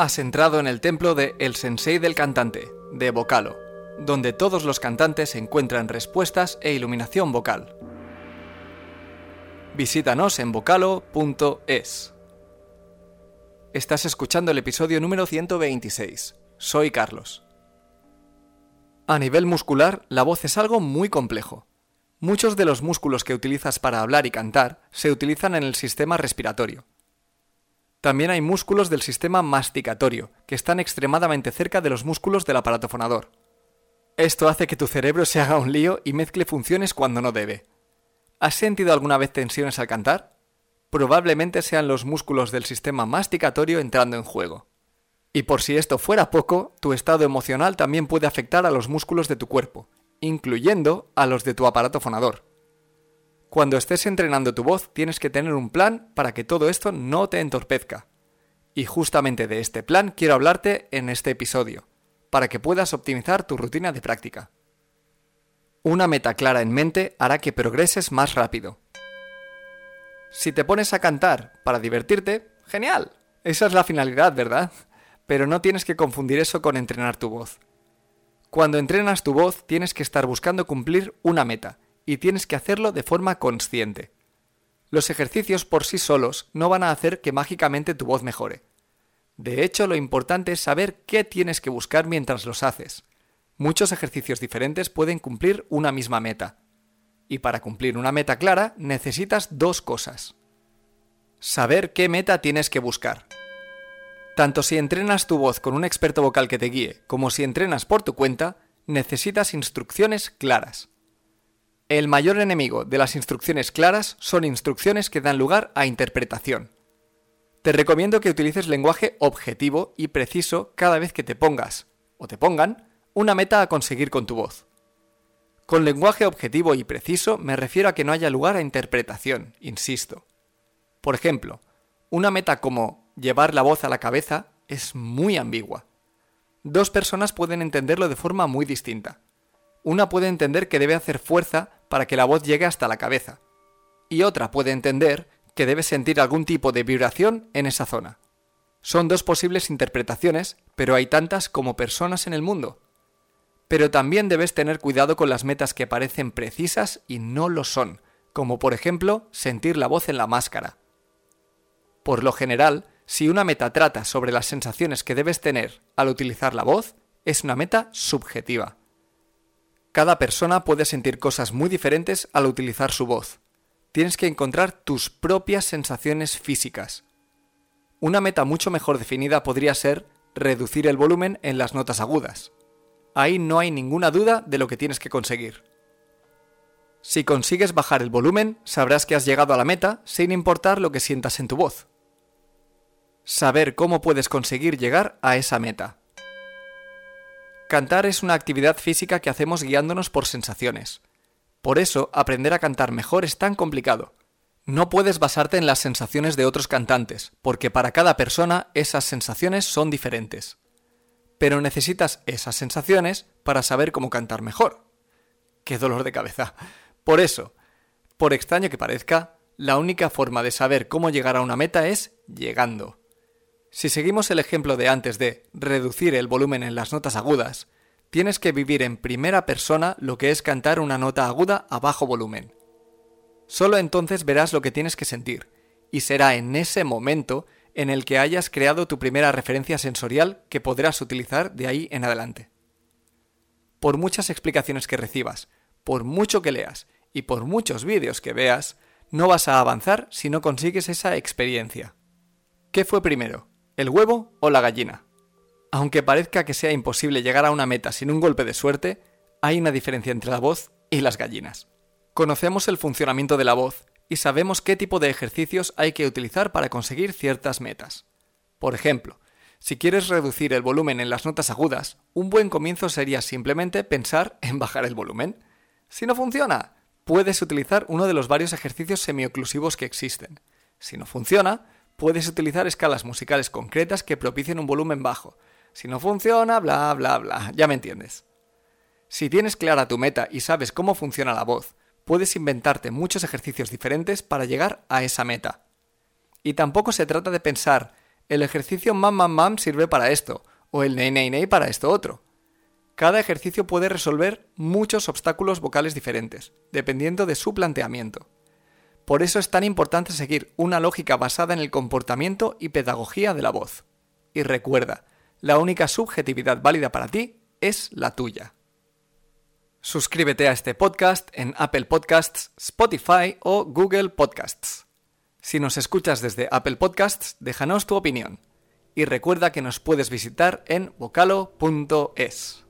Has entrado en el templo de El Sensei del Cantante, de Vocalo, donde todos los cantantes encuentran respuestas e iluminación vocal. Visítanos en vocalo.es. Estás escuchando el episodio número 126. Soy Carlos. A nivel muscular, la voz es algo muy complejo. Muchos de los músculos que utilizas para hablar y cantar se utilizan en el sistema respiratorio. También hay músculos del sistema masticatorio, que están extremadamente cerca de los músculos del aparato fonador. Esto hace que tu cerebro se haga un lío y mezcle funciones cuando no debe. ¿Has sentido alguna vez tensiones al cantar? Probablemente sean los músculos del sistema masticatorio entrando en juego. Y por si esto fuera poco, tu estado emocional también puede afectar a los músculos de tu cuerpo, incluyendo a los de tu aparato fonador. Cuando estés entrenando tu voz tienes que tener un plan para que todo esto no te entorpezca. Y justamente de este plan quiero hablarte en este episodio, para que puedas optimizar tu rutina de práctica. Una meta clara en mente hará que progreses más rápido. Si te pones a cantar para divertirte, genial. Esa es la finalidad, ¿verdad? Pero no tienes que confundir eso con entrenar tu voz. Cuando entrenas tu voz tienes que estar buscando cumplir una meta y tienes que hacerlo de forma consciente. Los ejercicios por sí solos no van a hacer que mágicamente tu voz mejore. De hecho, lo importante es saber qué tienes que buscar mientras los haces. Muchos ejercicios diferentes pueden cumplir una misma meta. Y para cumplir una meta clara necesitas dos cosas. Saber qué meta tienes que buscar. Tanto si entrenas tu voz con un experto vocal que te guíe, como si entrenas por tu cuenta, necesitas instrucciones claras. El mayor enemigo de las instrucciones claras son instrucciones que dan lugar a interpretación. Te recomiendo que utilices lenguaje objetivo y preciso cada vez que te pongas, o te pongan, una meta a conseguir con tu voz. Con lenguaje objetivo y preciso me refiero a que no haya lugar a interpretación, insisto. Por ejemplo, una meta como llevar la voz a la cabeza es muy ambigua. Dos personas pueden entenderlo de forma muy distinta. Una puede entender que debe hacer fuerza para que la voz llegue hasta la cabeza, y otra puede entender que debe sentir algún tipo de vibración en esa zona. Son dos posibles interpretaciones, pero hay tantas como personas en el mundo. Pero también debes tener cuidado con las metas que parecen precisas y no lo son, como por ejemplo sentir la voz en la máscara. Por lo general, si una meta trata sobre las sensaciones que debes tener al utilizar la voz, es una meta subjetiva. Cada persona puede sentir cosas muy diferentes al utilizar su voz. Tienes que encontrar tus propias sensaciones físicas. Una meta mucho mejor definida podría ser reducir el volumen en las notas agudas. Ahí no hay ninguna duda de lo que tienes que conseguir. Si consigues bajar el volumen, sabrás que has llegado a la meta sin importar lo que sientas en tu voz saber cómo puedes conseguir llegar a esa meta. Cantar es una actividad física que hacemos guiándonos por sensaciones. Por eso, aprender a cantar mejor es tan complicado. No puedes basarte en las sensaciones de otros cantantes, porque para cada persona esas sensaciones son diferentes. Pero necesitas esas sensaciones para saber cómo cantar mejor. ¡Qué dolor de cabeza! Por eso, por extraño que parezca, la única forma de saber cómo llegar a una meta es llegando. Si seguimos el ejemplo de antes de reducir el volumen en las notas agudas, tienes que vivir en primera persona lo que es cantar una nota aguda a bajo volumen. Solo entonces verás lo que tienes que sentir, y será en ese momento en el que hayas creado tu primera referencia sensorial que podrás utilizar de ahí en adelante. Por muchas explicaciones que recibas, por mucho que leas y por muchos vídeos que veas, no vas a avanzar si no consigues esa experiencia. ¿Qué fue primero? ¿El huevo o la gallina? Aunque parezca que sea imposible llegar a una meta sin un golpe de suerte, hay una diferencia entre la voz y las gallinas. Conocemos el funcionamiento de la voz y sabemos qué tipo de ejercicios hay que utilizar para conseguir ciertas metas. Por ejemplo, si quieres reducir el volumen en las notas agudas, un buen comienzo sería simplemente pensar en bajar el volumen. Si no funciona, puedes utilizar uno de los varios ejercicios semioclusivos que existen. Si no funciona, puedes utilizar escalas musicales concretas que propicien un volumen bajo. Si no funciona, bla, bla, bla, ya me entiendes. Si tienes clara tu meta y sabes cómo funciona la voz, puedes inventarte muchos ejercicios diferentes para llegar a esa meta. Y tampoco se trata de pensar el ejercicio mam mam mam sirve para esto, o el nei nei nei para esto otro. Cada ejercicio puede resolver muchos obstáculos vocales diferentes, dependiendo de su planteamiento. Por eso es tan importante seguir una lógica basada en el comportamiento y pedagogía de la voz. Y recuerda, la única subjetividad válida para ti es la tuya. Suscríbete a este podcast en Apple Podcasts, Spotify o Google Podcasts. Si nos escuchas desde Apple Podcasts, déjanos tu opinión. Y recuerda que nos puedes visitar en vocalo.es.